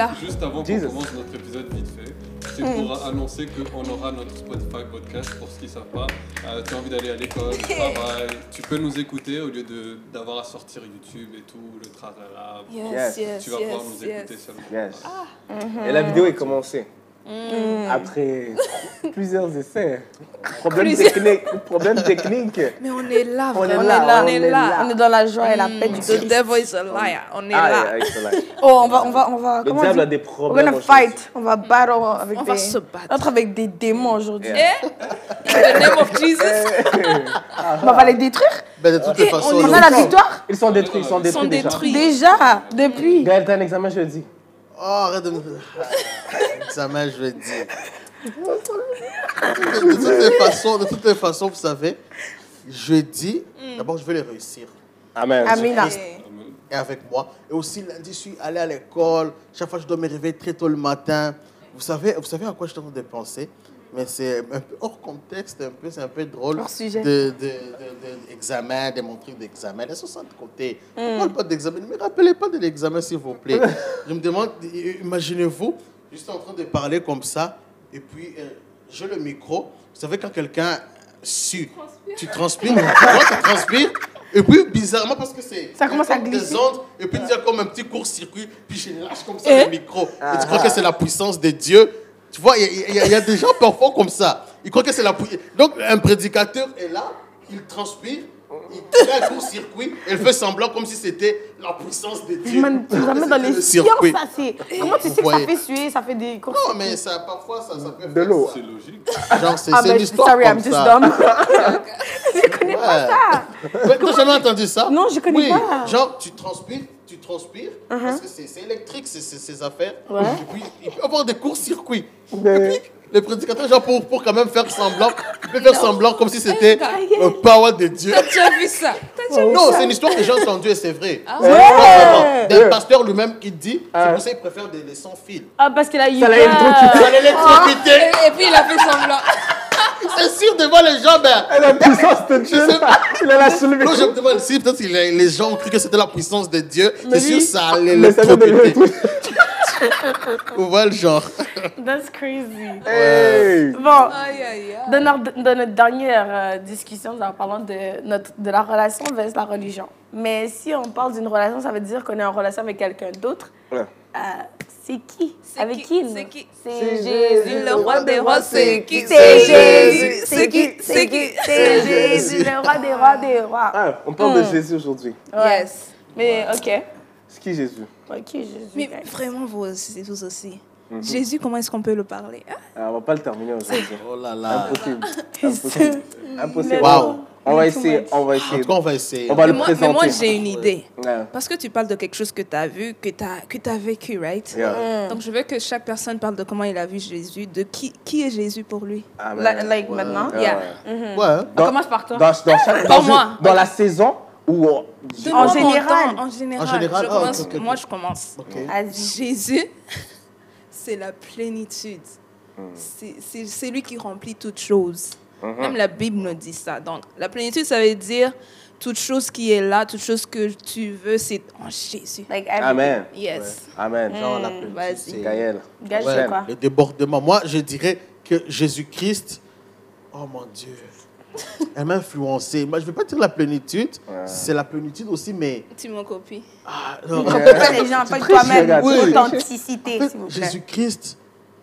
là. Juste avant qu'on commence notre épisode vite fait, c'est pour annoncer qu'on aura notre Spotify podcast pour ceux qui ne savent pas. Euh, tu as envie d'aller à l'école, au travail, tu peux nous écouter au lieu de- d'avoir à sortir YouTube et tout, le tralala. Yes, yes, Tu vas pouvoir yes, nous écouter yes. seulement. Yes. Ah. Et la vidéo est commencée. Mm. Après plusieurs essais. Problème technique. Problème technique. Mais on est là, On est là, on on est là. On est dans la joie et la paix du The Christ. devil is a liar. On est Ah, là. yeah. Oh, on va, on va, on va. Le comment on diable a des We're problèmes. gonna aujourd'hui. fight. On va battle avec On des. va se battre. Entre avec des démons aujourd'hui. Yeah. In the name of Jesus? On va les détruire? Ben, de toutes les façons, On a la victoire? Ils sont détruits, ils sont Ils détruits déjà. détruits. déjà depuis. Gaël, t'as un examen jeudi. Oh, arrête de me. Je vais dire. De toutes les façons, de toutes les façons, vous savez, jeudi, d'abord, je vais les réussir. Amen. Amina. Et avec moi. Et aussi, lundi, je suis allé à l'école. Chaque fois, je dois me réveiller très tôt le matin. Vous savez, vous savez à quoi je suis en train de penser? Mais c'est un peu hors contexte, un peu, c'est un peu drôle. Hors sujet. De, de, de, de l'examen, de mon truc d'examen. Laissez ça de côté. On parle pas d'examen. Ne me rappelez pas de l'examen, s'il vous plaît. je me demande, imaginez-vous, juste en train de parler comme ça, et puis euh, j'ai le micro. Vous savez, quand quelqu'un sue, tu transpires, moi, tu transpires, et puis bizarrement, parce que c'est Ça commence à glisser. des ondes, et puis il y a comme un petit court-circuit, puis je lâche comme ça le micro. Et tu crois que c'est la puissance de Dieu Tu vois, il y, a- y y des gens parfois comme ça. Ils croient que c'est la puissance. Donc, un prédicateur est là, il transpire, il fait un court-circuit, et il fait semblant comme si c'était la puissance de Dieu. Man, tu nous amènes dans les Le sciences, circuit. ça c'est. Comment tu sais que ça fait suer, ça fait des courses Non, mais ça, parfois, ça, ça peut De faire l'eau. C'est logique. Genre, c'est Ah c'est ben, une histoire sorry, comme I'm just ça. dumb. je connais pas ça. Ouais, T'as jamais entendu ça? Non, je connais oui. pas. Genre, tu transpires, tu transpires, parce que c'est électrique, ces affaires. Ouais. Et puis, il peut y avoir des courts-circuits. Mais- Et puis, le prédicateur, genre, pour, pour quand même faire semblant, il peut faire semblant comme si c'était le power de Dieu. T'as déjà vu ça? T'as déjà vu Non, ça c'est une histoire que j'ai entendue et c'est vrai. Ah ouais? Ouais. D'un pasteur lui-même qui dit, c'est Ah. pour ça qu'il préfère des, des sans fil. Ah, parce qu'il a eu. Ça l'a peur. électrocuté. Ça l'électricité. Et, et puis il a fait semblant. C'est sûr, devant les gens, ben. La puissance de Dieu. sais pas. Il a la soulevé. Non, je me demande si peut-être que les, les gens ont cru que c'était la puissance de Dieu. C'est sûr, lui- ça allait l'électrocuter. Vous voyez le genre. That's crazy. Hey. Bon, Aïe, aïe, aïe. dans notre, dans notre dernière euh, discussion, nous avons parlé de, notre, de la relation versus la religion. Mais si on parle d'une relation, ça veut dire qu'on est en relation avec quelqu'un d'autre. Ouais. Euh, c'est qui? C'est Avec qui? C'est qui? C'est C'est Jésus. Le roi des rois, c'est qui? C'est Jésus. C'est qui? C'est qui? C'est Jésus, le roi des rois des rois. Ah, on parle de Jésus aujourd'hui. Yes. Mais ok. C'est qui Jésus? Ok, Jésus. Mais guys? vraiment, vous aussi, vous aussi. Jésus, comment est-ce qu'on peut le parler hein? Ah, On va pas le terminer aujourd'hui. Oh là là. Impossible. Impossible. Impossible. Wow. On va essayer. On va En essayer. tout cas, on va essayer. On va mais le moi, mais présenter. moi, j'ai une idée. Ouais. Parce que tu parles de quelque chose que tu as vu, que tu as, que as vécu, right? Yeah. Donc, je veux que chaque personne parle de comment il a vu Jésus, de qui, qui est Jésus pour lui. La- like maintenant? Ouais, Yeah. ouais. Ouais. On commence par toi. Dans, dans, chaque, Pas dans, moi. une- dans la saison où on- De En général. temps, En général. En général, Je ah, ok, commence-. Moi, je commence. Ok. Vas-y. Jésus, c'est la plénitude. C'est- C'est c'est lui qui remplit toutes choses. Même la Bible nous dit ça. Donc, la plénitude, ça veut dire toute chose qui est là, toute chose que tu veux, c'est en Jésus. Like. Amen. Yes. Amen. Genre, la plénitude, Gaël. Gage, Ouais, quoi? Le débordement. Moi, je dirais que Jésus-Christ, oh mon Dieu, elle m'a influencé. Moi, je ne vais pas dire la plénitude, c'est la plénitude aussi, mais. Tu m'en copies. Ah, non, On peut pas les gens, pas toi-même. triches. Authenticité, En fait, s'il vous plaît. Jésus-Christ,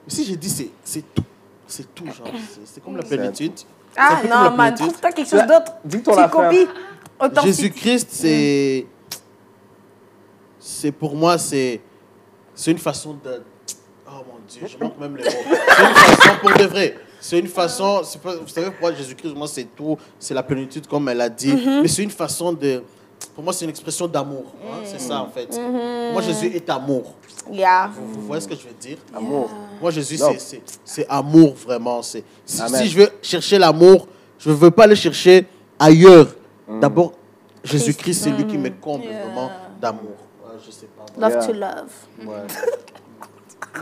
si j'ai dit c'est c'est tout, c'est tout, genre, c'est- c'est comme la plénitude. Ah non, la man, trouve-toi quelque chose d'autre. Dis ton Tu affaire. copies. Authenticité. Jésus-Christ, c'est. C'est pour moi, c'est. C'est une façon de. Oh mon Dieu, je manque même les mots. C'est une façon, pour de vrai. C'est une façon. pas- vous savez pourquoi Jésus-Christ, moi, c'est tout. C'est la plénitude, comme elle a dit. Mais c'est une façon de. Pour moi, c'est une expression d'amour. hein, C'est ça, en fait. Moi, Jésus est amour. Yeah. Vous, vous voyez ce que je veux dire? Amour. Moi, Jésus, c'est- c'est c'est amour, vraiment. C'est si, si je veux chercher l'amour, je ne veux pas le chercher ailleurs. D'abord, Jésus-Christ, c'est lui qui me comble Yeah. vraiment d'amour. Ouais, je sais pas. Love Yeah. to love. Ouais.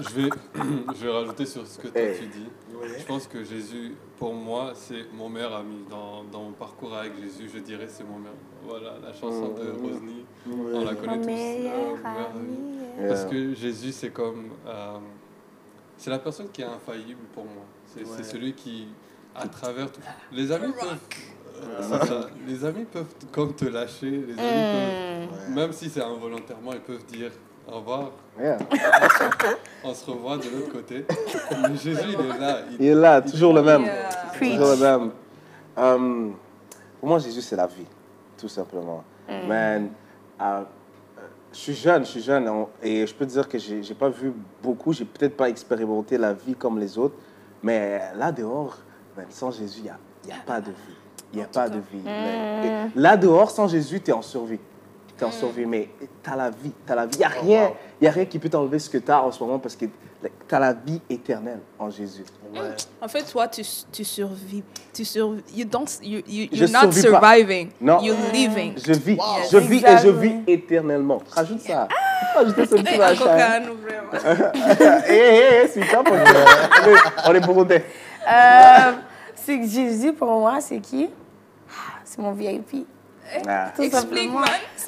Je vais, je vais rajouter sur ce que toi Hey. tu dis. Je pense que Jésus, pour moi, c'est mon meilleur ami. Dans, dans mon parcours avec Jésus, je dirais c'est mon meilleur. Voilà, la chanson de Rosny, on la connaît tous. meilleur meilleur ami. Parce que Jésus, c'est comme. euh, c'est la personne qui est infaillible pour moi. C'est Ouais. c'est celui qui, à travers tout. Les amis peuvent. euh, c'est ça. Les amis peuvent comme te lâcher. Les amis peuvent. Hmm. Même si c'est involontairement, ils peuvent dire au revoir. Yeah. On se revoit de l'autre côté. Mais Jésus, il est là. Il- Il est là, toujours le même. Yeah. Toujours le même. Pour moi, Jésus, c'est la vie, tout simplement. Man, euh, je suis jeune, je suis jeune, et je peux te dire que j'ai j'ai pas vu beaucoup, j'ai peut-être pas expérimenté la vie comme les autres, mais là dehors, man, sans Jésus, il n'y a, y a pas de vie. Il n'y a pas de vie. Et Là dehors, sans Jésus, tu es en survie. Tu es en survie, mais tu as la vie. Tu as la vie. Il n'y a, rien- y a rien qui peut t'enlever ce que tu as en ce moment parce que tu as la vie éternelle en Jésus. Ouais. En fait, toi, tu, tu survis. Tu survis. You don't, you, you, Je you're not survis pas. surviving. Non. You're living. Je vis, Wow. je vis et je vis éternellement. Rajoute ça. Rajoute ce petit Hey, machin. Hé, hé, hé, c'est ça pour nous. On est burundais. Euh, c'est que Jésus, pour moi, c'est qui? Ah, C'est mon VIP. Tout Explique, man.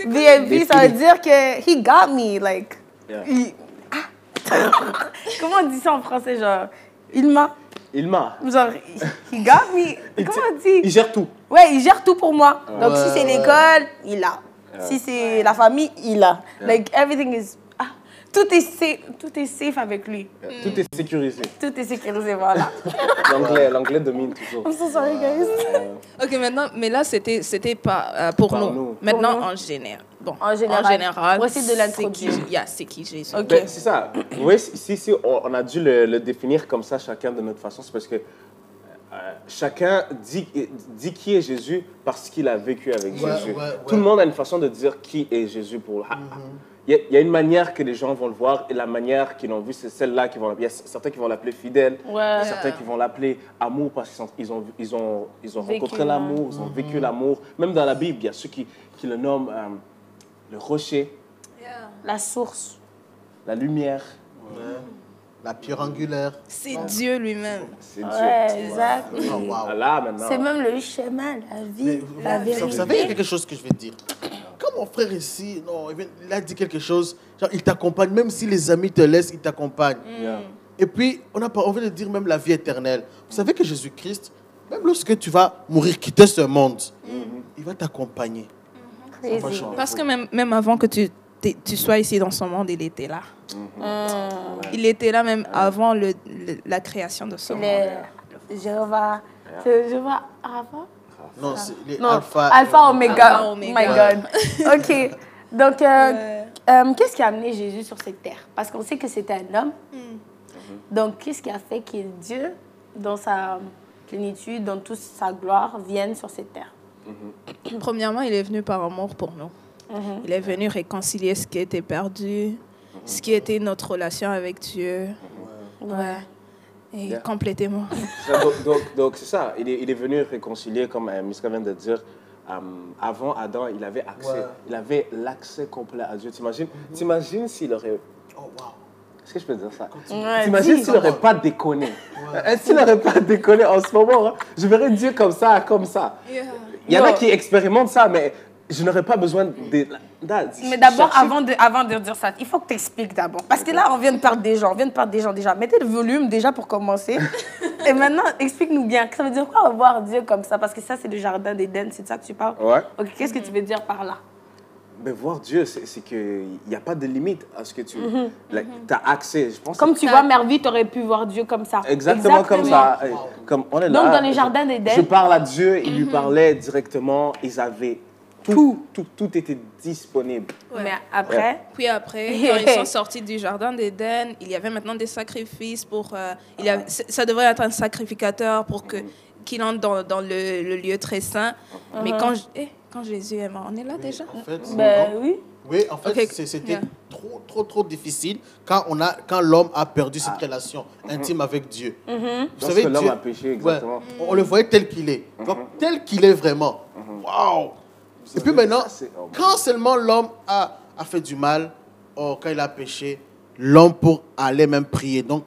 VIP, ça veut dire que he got me, like. Yeah. il- Ah. Comment on dit ça en français, genre Il m'a, Il m'a. genre he got me. Comment on dit? Il gère tout. Ouais, il gère tout pour moi. Donc Ouais, si c'est l'école, il a. Si c'est la famille, il a. Like everything is tout est safe, tout est safe avec lui. Tout est sécurisé. Tout est sécurisé, voilà. L'anglais, l'anglais domine toujours. I'm so sorry guys. Ok, maintenant, mais là, c'était, c'était pas euh, pour Par nous. nous. Maintenant, Pour nous. en général. Bon, En général. En général. Essayer de c'est l'introduire. qui- yeah, c'est qui Jésus. Ok. Ben, c'est ça. Oui, si, si on, on a dû le, le définir comme ça, chacun de notre façon, c'est parce que euh, chacun dit, dit qui est Jésus parce qu'il a vécu avec Ouais, Jésus. ouais, ouais. Tout le monde a une façon de dire qui est Jésus pour. Ah, ah. Il y, a- il y a une manière que les gens vont le voir et la manière qu'ils l'ont vu, c'est celle-là qui vont. Il y a certains qui vont l'appeler fidèle, Ouais. certains qui vont l'appeler amour parce qu'ils ont, ils ont, ils ont Vécu, rencontré l'amour, ils ont vécu l'amour. Même dans la Bible, il y a ceux qui, qui le nomment euh, le rocher, La source. la lumière. Ouais. La pierre angulaire. C'est Dieu lui-même. C'est Dieu. Ouais, exact. Oh, wow. Ah, Là, maintenant. C'est même le chemin, la Mais vie, vous- la vous vérité. savez, il y a quelque chose que je vais te dire. Mon frère ici, non, il vient- il a dit quelque chose, genre, il t'accompagne, même si les amis te laissent, il t'accompagne. Yeah. Et puis, on a pas envie de dire même la vie éternelle. Vous savez que Jésus-Christ, même lorsque tu vas mourir, quitter ce monde, il va t'accompagner. Franchement. Parce que même, même avant que tu, tu sois ici dans ce monde, il était là. Mm. Il était là même avant le, le- la création de ce monde. Les Jéhovah. C'est Jéhovah Rapha Non, c'est les Non, alpha. Alpha, Omega. Alpha, Oh Oméga. my God. OK. Donc, euh, euh, qu'est-ce qui a amené Jésus sur cette terre? Parce qu'on sait que c'était un homme. Donc, qu'est-ce qui a fait que Dieu, dans sa plénitude, dans toute sa gloire, vienne sur cette terre? Premièrement, il est venu par amour pour nous. Il est venu réconcilier ce qui était perdu, ce qui était notre relation avec Dieu. Ouais. Et Yeah. donc, donc, donc, c'est ça. Il est, il est venu réconcilier, comme euh, Miska vient de dire. euh, avant Adam, il avait accès. Ouais. Il avait l'accès complet à Dieu. T'imagines T'imagines s'il aurait. Oh, wow. Est-ce que je peux dire ça? Ouais, T'imagines s'il n'aurait pas déconné? S'il n'aurait pas déconné en ce moment, hein, je verrais Dieu comme ça, comme ça. Il y en a qui expérimentent ça, mais je n'aurais pas besoin de. Mais d'abord, avant de, avant de dire ça, il faut que tu expliques d'abord. Parce que là, on vient de perdre des gens. On vient de perdre des gens déjà. Mettez le volume déjà pour commencer. Et maintenant, explique-nous bien. Ça veut dire quoi voir Dieu comme ça? Parce que ça, c'est le jardin d'Éden. C'est de ça que tu parles? Ouais. Ok, qu'est-ce que tu veux dire par là? Mais voir Dieu, c'est qu'il n'y a pas de limite à ce que tu as accès. Je pense Comme tu vois Mervy, tu aurais pu voir Dieu comme ça. Exactement, comme ça. Comme on est là. Donc, dans les jardins d'Éden- Je parle à Dieu, il lui parlait directement. Ils avaient tout, tout, tout était disponible. Mais après, Puis après, quand ils sont sortis du jardin d'Éden, il y avait maintenant des sacrifices pour. euh, il y avait- ça devrait être un sacrificateur pour que qu'il entre dans, dans le, le lieu très saint. Mais quand, eh, quand Jésus est mort, on est là déjà? En fait, ben oui. Oui, en fait, c'était yeah. trop, trop, trop difficile quand on a, quand l'homme a perdu cette relation intime avec Dieu. Vous Lorsque l'homme a péché, exactement. ouais, on le voyait tel qu'il est. Donc, tel qu'il est vraiment. Waouh! Et puis maintenant, quand seulement l'homme a, fait du mal, oh, quand il a péché, l'homme pour aller même prier. Donc,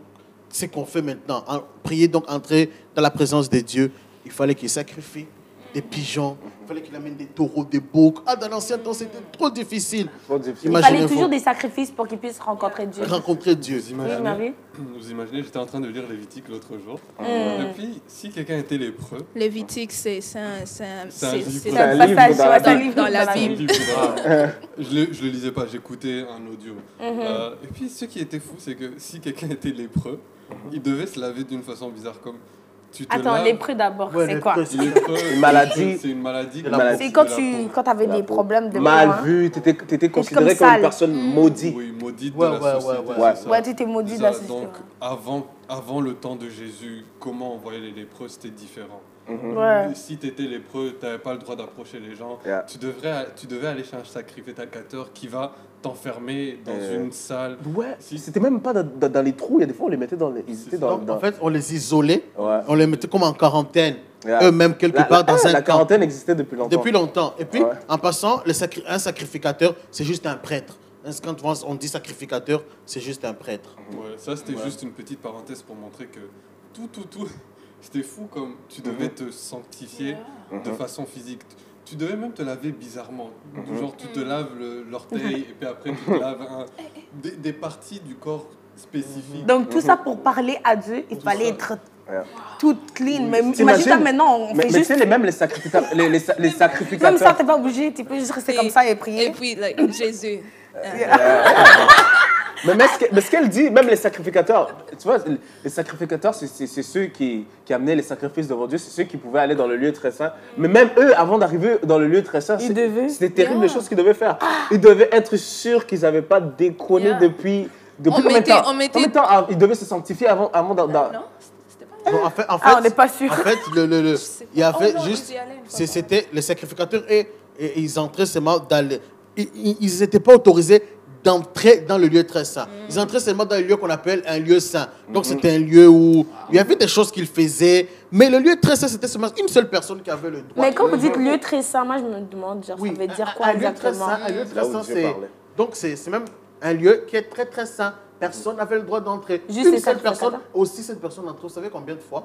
c'est qu'on fait maintenant. En- prier, donc entrer dans la présence de Dieu, il fallait qu'il sacrifie. Des pigeons. Il fallait qu'il amène des taureaux, des boucs. Ah, dans l'ancien temps, c'était trop difficile. Trop difficile. Il fallait toujours des sacrifices pour qu'ils puissent rencontrer Dieu. rencontrer Dieu. Vous imaginez, Marie vous imaginez j'étais en train de lire Lévitique l'autre jour. Mm. Et puis, si quelqu'un était lépreux, Lévitique, c'est c'est un, c'est un- C'est un c'est- livre. passage dans livre Dans la Bible. je, le, je le lisais pas, j'écoutais un audio. Mhm. Euh, et puis, ce qui était fou, c'est que si quelqu'un était lépreux, il devait se laver d'une façon bizarre. Comme tu te Attends, laves- lépreux d'abord, Ouais, c'est quoi c'est- Une maladie. C'est une maladie. la. C'est quand de la tu peau. quand avais des peau. problèmes de peau, Mal hein. vu, t'étais étais considéré comme comme une sale. personne maudite. Oui, maudite Ouais, de la ouais, ouais, société. ouais. c'est Ouais. ça. Ouais, tu étais maudit de C'est la ça. société. Donc, avant, avant le temps de Jésus, comment on voyait les lépreux, c'était différent. Ouais. Si tu étais lépreux, tu n'avais pas le droit d'approcher les gens. Yeah. Tu, devrais, tu devais aller chez un sacrificateur qui va t'enfermer dans Euh. une salle. Ouais, Si. c'était même pas dans, dans- dans les trous. Il y a des fois, on les mettait dans les. Ils étaient dans. En fait, on les isolait, Ouais. on les mettait comme en quarantaine, Yeah. eux-mêmes quelque La- part la- dans un La camp. quarantaine existait depuis longtemps. Depuis longtemps. Et puis, Ouais. en passant, le sacri- un sacrificateur, c'est juste un prêtre. Hein, Quand on dit sacrificateur, c'est juste un prêtre. Ouais, ça, c'était Ouais. juste une petite parenthèse pour montrer que tout, tout, tout, c'était fou comme tu devais te sanctifier de façon physique. Tu devais même te laver bizarrement. Genre, tu te laves le- l'orteil et puis après, tu te laves un- des, des parties du corps spécifiques. Donc tout ça pour parler à Dieu, il fallait ça. être. Toute clean. Mais imagine maintenant, on Mais, fait mais tu juste. sais, les, même les sacrificateurs. les, les, les Même ça, t'es pas obligé, tu peux juste rester comme ça et Et prier. puis, like, Jésus. mais, mais ce que- mais ce qu'elle dit, même les sacrificateurs, tu vois, les sacrificateurs, c'est- ceux qui, qui amenaient les sacrifices devant Dieu, c'est ceux qui pouvaient aller dans le lieu très saint. Mais même eux, avant d'arriver dans le lieu très saint, Ils c'est- devaient. c'était terrible les choses qu'ils devaient faire. Ils devaient être sûrs qu'ils n'avaient pas déconné Yeah. depuis. Depuis On combien de temps? mettait- Combien de temps? Ah, ils devaient se sanctifier avant, avant en fait, en fait, Ah, on n'est pas sûr. En fait, le, le, le- il y avait Oh non, juste. C'était les sacrificateurs et, et ils entraient seulement dans le. Ils n'étaient pas autorisés d'entrer dans le lieu très saint. Ils entraient seulement dans le lieu qu'on appelle un lieu saint. Donc c'était un lieu où il y avait des choses qu'ils faisaient, mais le lieu très saint, c'était seulement une seule personne qui avait le droit. Mais quand vous dites lieu très saint, moi je me demande, genre, Oui, ça veut dire un- quoi un lieu très exactement? saint, un lieu très saint, c'est donc c'est c'est même un lieu qui est très très saint. Personne n'avait le droit d'entrer. Juste une seule personne, aussi cette personne entrait. Vous savez combien de fois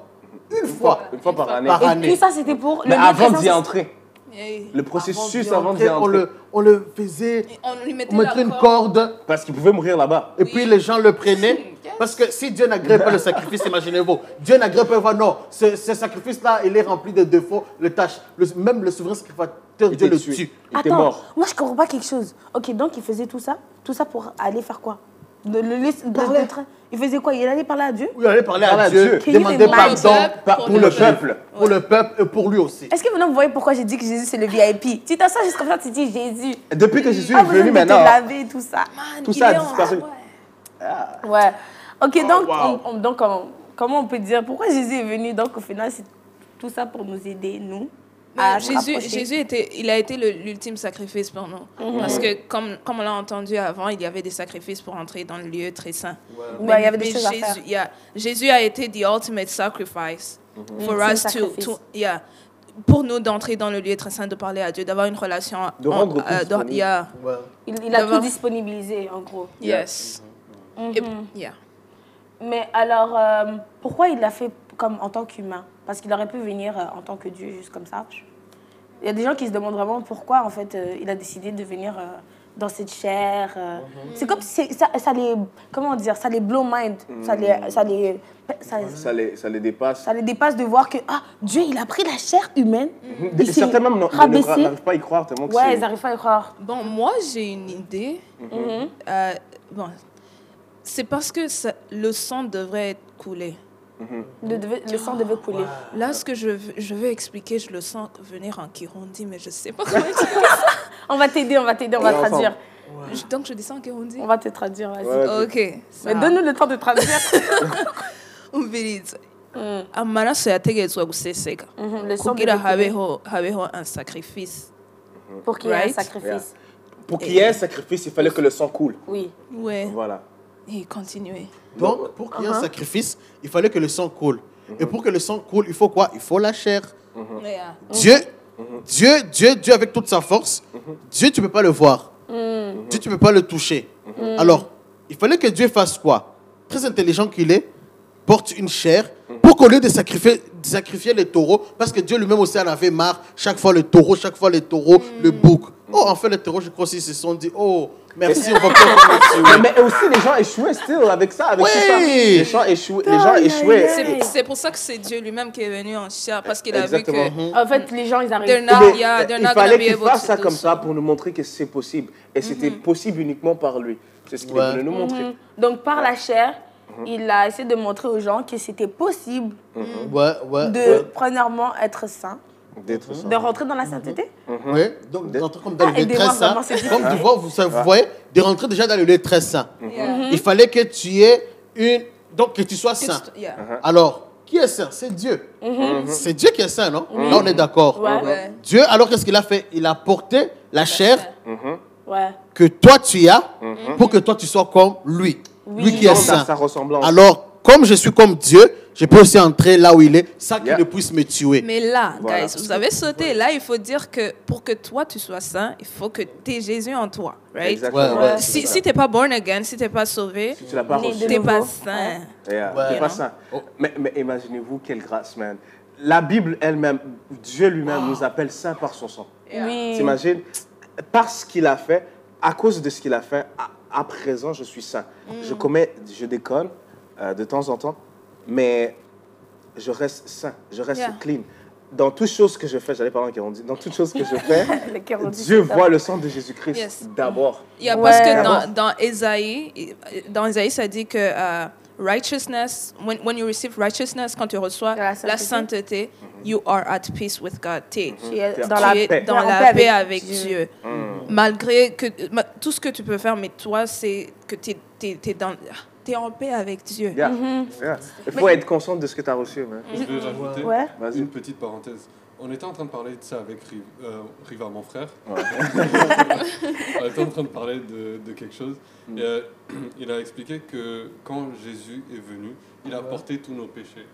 Une fois. Une fois par année. Par Et année. tout ça, c'était pour le Mais avant d'y entrer. Le processus Avant d'y entrer, on le, on le faisait, On lui mettait, on mettait la une corde. corde, Parce qu'ils pouvaient mourir là-bas. et puis les gens le prenaient. Parce que si Dieu n'agrée pas le sacrifice, imaginez-vous, Dieu n'agrée pas, non, ce, ce sacrifice-là, il est rempli de défauts, le tâche. Le- même le souverain sacrificateur, Dieu le tue. Il était Attends, mort. moi je comprends pas quelque chose. Ok, donc il faisait tout ça, tout ça pour aller faire quoi? De le laisser de- de train- Il faisait quoi? Il allait parler à Dieu? Il allait parler Parler à à Dieu, Dieu. demander Can you pardon imagine? par- Pour pour le le peuple. peuple, pour le peuple et pour lui aussi. Est-ce que maintenant vous voyez pourquoi j'ai dit que Jésus c'est le VIP Tu t'assois juste comme ça, tu dis Jésus. Depuis que Jésus Pas est besoin venu de te maintenant, laver, tout ça. Man, Tout ça a disparu. Ouais. Ouais. Ok, donc, wow. on- on- donc comment, comment on peut dire pourquoi Jésus est venu? Donc au final, c'est tout ça pour nous aider, nous, à Jésus. Jésus était, il a été l'ultime sacrifice pour nous. Mhm. Parce que, comme, comme on l'a entendu avant, il y avait des sacrifices pour entrer dans le lieu très saint. Ouais, il y avait des Mais choses à Jésus, faire. yeah, Jésus a été the ultimate sacrifice for Ultime us to, yeah, pour nous d'entrer dans le lieu très saint, de parler à Dieu, d'avoir une relation. De en- rendre tout euh, de- yeah, Ouais. Il, il a tout disponibilisé, en gros. yes. Et- yeah. Mais alors, euh, pourquoi il l'a fait comme en tant qu'humain Parce qu'il aurait pu venir euh, en tant que Dieu, juste comme ça. Il y a des gens qui se demandent vraiment pourquoi, en fait, euh, il a décidé de venir euh, dans cette chair. euh. C'est comme si ça, ça les... Comment dire Ça les blow mind. Ça, les, ça, les, ça, ça les, ça les dépasse. ça les dépasse de voir que ah, Dieu, il a pris la chair humaine. Il s'est Certains même n'arrivent pas à y croire tellement que Ouais, ils n'arrivent pas à y croire. Bon, moi, j'ai une idée. Mhm. Euh, bon, c'est parce que ça- le sang devrait être coulé. Le, devait- le sang devait couler. Là, ce que je, je veux expliquer, je le sens venir en Kirundi, mais je sais pas comment expliquer. On va t'aider, on va t'aider, on va traduire. Je- Donc, je descends en Kirundi. On va te traduire, vas-y. Ouais. Ok. Mais donne-nous le temps de traduire. umviriza amaraso yategetswe guseseka Mhm, sang kugira habeho habeho un sacrifice pour qu'il y ait un sacrifice. Pour qu'il y ait un sacrifice, il fallait que le sang coule. Oui. ouais Voilà. Et continuer Donc, pour qu'il y ait Uh-huh. un sacrifice, il fallait que le sang coule. Et pour que le sang coule, il faut quoi? Il faut la chair. Yeah. Dieu, Dieu, Dieu, Dieu avec toute sa force, Dieu, tu ne peux pas le voir. Dieu, tu ne peux pas le toucher. Alors, il fallait que Dieu fasse quoi? Très intelligent qu'il est, porte une chair pour qu'au lieu de sacrifier, les taureaux parce que Dieu lui-même aussi en avait marre. Chaque fois le taureau, chaque fois les taureaux, le bouc. Oh, en fait, les taureaux, je crois qu'ils se sont dit, oh, merci, on va pas Mais aussi, les gens échouaient still avec ça, avec Oui. tout ça. Les gens échouaient. Les gens échouaient. C'est c'est pour ça que c'est Dieu lui-même qui est venu en chair, parce qu'il a Exactement. vu que... En fait, les gens, ils arrivent. not- yeah, il fallait qu'il fasse to ça comme ça pour nous montrer que c'est possible. Et c'était possible uniquement par lui. C'est ce qu'il Ouais. voulait nous montrer. Mhm. Donc, par la chair, il a essayé de montrer aux gens que c'était possible Ouais, ouais. de, ouais. premièrement, être saint, D'être ça. de rentrer dans la sainteté. Oui, donc d'entrer comme dans Ah, le lieu très saint. Comme tu vois, vous, vous voyez, de rentrer déjà dans le lieu très saint. Yeah. Il fallait que tu aies une. Donc que tu sois saint. Yeah. Alors, qui est saint? C'est Dieu. C'est Dieu qui est saint, non? Là, on est d'accord. Ouais. Ouais. Dieu, alors qu'est-ce qu'il a fait? Il a porté la chair Ouais. que toi tu as pour que toi tu sois comme lui. Lui qui est saint. Alors, comme je suis comme Dieu, je peux aussi entrer là où il est, sans qu'il Yeah. ne puisse me tuer. Mais là, Voilà. guys, vous avez sauté. Là, il faut dire que pour que toi, tu sois saint, il faut que tu aies Jésus en toi, right? Exactement. Ouais, ouais. Si, si tu n'es pas born again, si tu n'es pas sauvé, Si tu pas n'es pas nouveau. saint. Yeah, Ouais. c'est pas. Oh. Mais, mais imaginez-vous quelle grâce, man. La Bible elle-même, Dieu lui-même nous appelle saints par son sang. Oui. T'imagines? Parce qu'il a fait, à cause de ce qu'il a fait, à, à présent, je suis saint. Je commets, je déconne euh, de temps en temps, mais je reste saint, je reste Yeah. clean. Dans toutes choses que je fais, j'allais parler en Kirundi, dans toutes choses que je fais, Dieu voit le sang de Jésus-Christ Yes. d'abord. Il y a Ouais. parce que dans, dans Ésaïe, dans Ésaïe, ça dit que euh, righteousness, when, when you receive righteousness, quand tu reçois La la sainteté. sainteté, you are at peace with God. T'es- Tu es dans la paix. dans En la paix paix avec Dieu. Mm. Malgré que ma- tout ce que tu peux faire, mais toi, c'est que tu es, dans t'es en paix avec Dieu. Yeah. Yeah. Il faut être conscient de ce que tu as reçu. man. Je vais rajouter Ouais. Vas-y. une petite parenthèse. On était en train de parler de ça avec euh, Riva, mon frère. On était en train de parler de, de quelque chose. Mm. Et, euh, il a expliqué que quand Jésus est venu, il a porté tous nos péchés.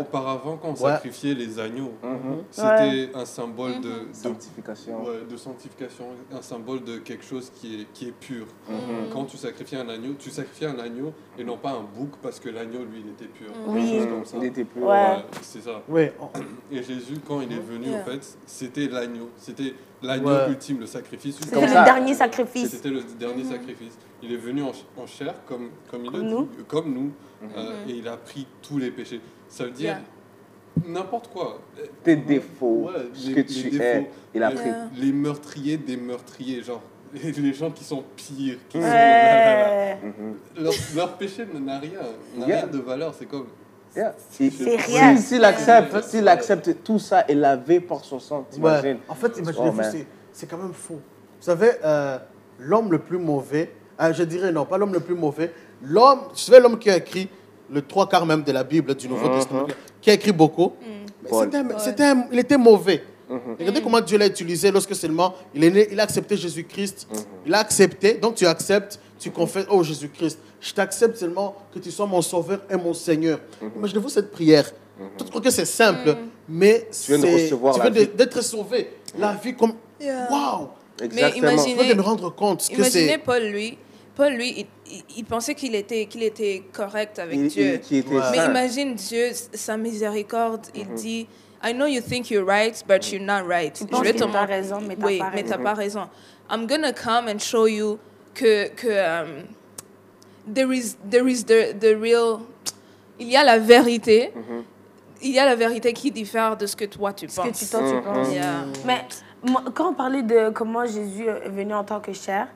Auparavant, quand on Ouais. sacrifiait les agneaux, Mhm. c'était un symbole de, de, Sanctification. ouais, de sanctification, un symbole de quelque chose qui est, qui est pur. Mhm. Quand tu sacrifiais un agneau, tu sacrifiais un agneau et non pas un bouc parce que l'agneau, lui, il était pur. Oui. Quelque chose comme ça. Il était. Ouais, c'est ça. Oui, Et Jésus, quand il est venu, Yeah. en fait, c'était l'agneau. C'était l'agneau Ouais. ultime, le sacrifice C'était le dernier sacrifice. C'était le dernier sacrifice. Il est venu en, en chair, comme, comme il a Comme dit, nous. comme nous, euh, et il a pris tous les péchés. Ça veut dire n'importe quoi. Tes défauts, Ouais, ce les- que tu défauts. es, il a Les- pris. Les meurtriers des meurtriers, genre les, les gens qui sont pires, qui sont... Ouais. Leur, leur péché n'a rien, n'a Yeah. rien de valeur. C'est comme... Yeah. Il- C'est rien. Si- S'il accepte, s'il accepte tout ça et lavé par son sang, Ouais. En fait, imaginez-vous, Oh, c'est quand même fou. Vous savez, euh, l'homme le plus mauvais, euh, je dirais non, pas l'homme le plus mauvais, l'homme, je savais l'homme qui a écrit le trois quarts même de la Bible, du Nouveau Testament, qui a écrit beaucoup, mais Paul. c'était un- c'était un- il était mauvais. Regardez comment Dieu l'a utilisé lorsque seulement il est né, il a accepté Jésus-Christ. Il a accepté, donc tu acceptes, tu confesses, oh Jésus-Christ, je t'accepte seulement que tu sois mon sauveur et mon Seigneur. Imaginez-vous cette prière. Tout que c'est simple, mais Tu viens de c'est- recevoir tu la viens de- vie. d'être sauvé. La vie comme, Yeah. waouh, Exactement. imagine- il faut de me rendre compte que Imaginez c'est... Paul, lui. Paul, lui, il, il- pensait qu'il était, qu'il était correct avec Il- Dieu. il- était Ouais. Mais saint. imagine Dieu, sa miséricorde, il dit I know you think you're right, but you're not right. Tu penses que t'as raison, mais t'as oui, pas mais raison. t'as pas raison. I'm gonna come and show you que, que um, there is, there is the, the real. Il y a la vérité. Il y a la vérité qui diffère de ce que toi tu Ce que penses. tu, toi, tu penses. Yeah. Mais moi, quand on parlait de comment Jésus est venu en tant que chair,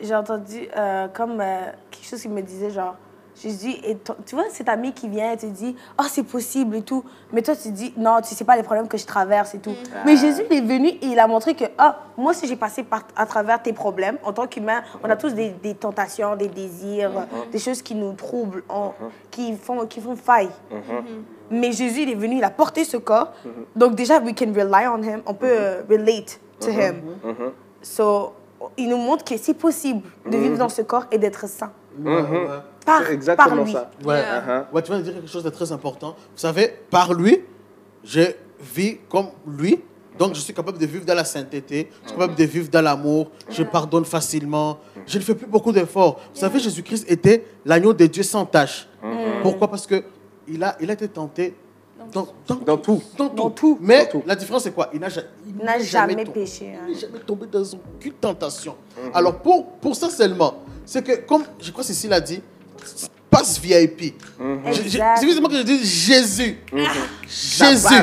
j'ai entendu euh, comme euh, quelque chose qui me disait genre, Jésus ton- Tu vois, cet ami qui vient et te dit, oh, c'est possible et tout. Mais toi, tu dis, non, tu sais pas les problèmes que je traverse et tout. Mais Jésus, il est venu et il a montré que, ah, moi aussi, j'ai passé par, à travers tes problèmes. En tant qu'humain, on a tous des, des tentations, des désirs, des choses qui nous troublent, on- qui, font, qui font faille. Mais Jésus, il est venu, il a porté ce corps. Donc déjà, we can rely on him. On peut euh, relate to him. So, il nous montre que c'est possible de vivre dans ce corps et d'être saint. Ouais, ouais. Par, C'est exactement par lui. ça. Ouais. Yeah. Uh-huh. Ouais, tu viens de dire quelque chose de très important. Vous savez, par lui, je vis comme lui. Donc, je suis capable de vivre dans la sainteté, je suis capable de vivre dans l'amour, je pardonne facilement, je ne fais plus beaucoup d'efforts. Vous savez, Jésus-Christ était l'agneau de Dieu sans tâche. Pourquoi? Parce que il a, il a été tenté Dans, dans, Dans tout. dans tout. Dans tout. Mais Dans tout. la différence, c'est quoi? Il n'a jamais tombé- péché, hein. Il n'est jamais tombé dans aucune tentation. Alors, pour, pour ça seulement, c'est que, comme je crois que Cécile a dit, passe VIP. Je- Exact. C'est justement que je dis Jésus. Ça Jésus.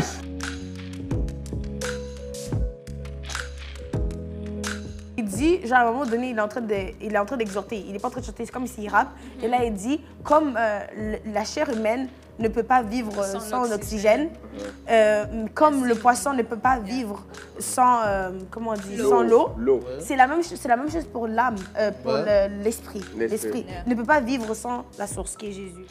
Genre à un moment donné, il est en train de, il est en train d'exhorter. Il n'est pas en train de chanter, c'est comme s'il rappe. Et là, il dit, comme euh, la chair humaine ne peut pas vivre Sans sans, oxygène. oxygène, euh, comme le poisson ne peut pas vivre sans, euh, comment on dit, sans l'eau. L'eau. C'est la même, chose- c'est la même chose pour l'âme, euh, pour Ouais. le- l'esprit. L'esprit. L'esprit ne peut pas vivre sans la source qui est Jésus.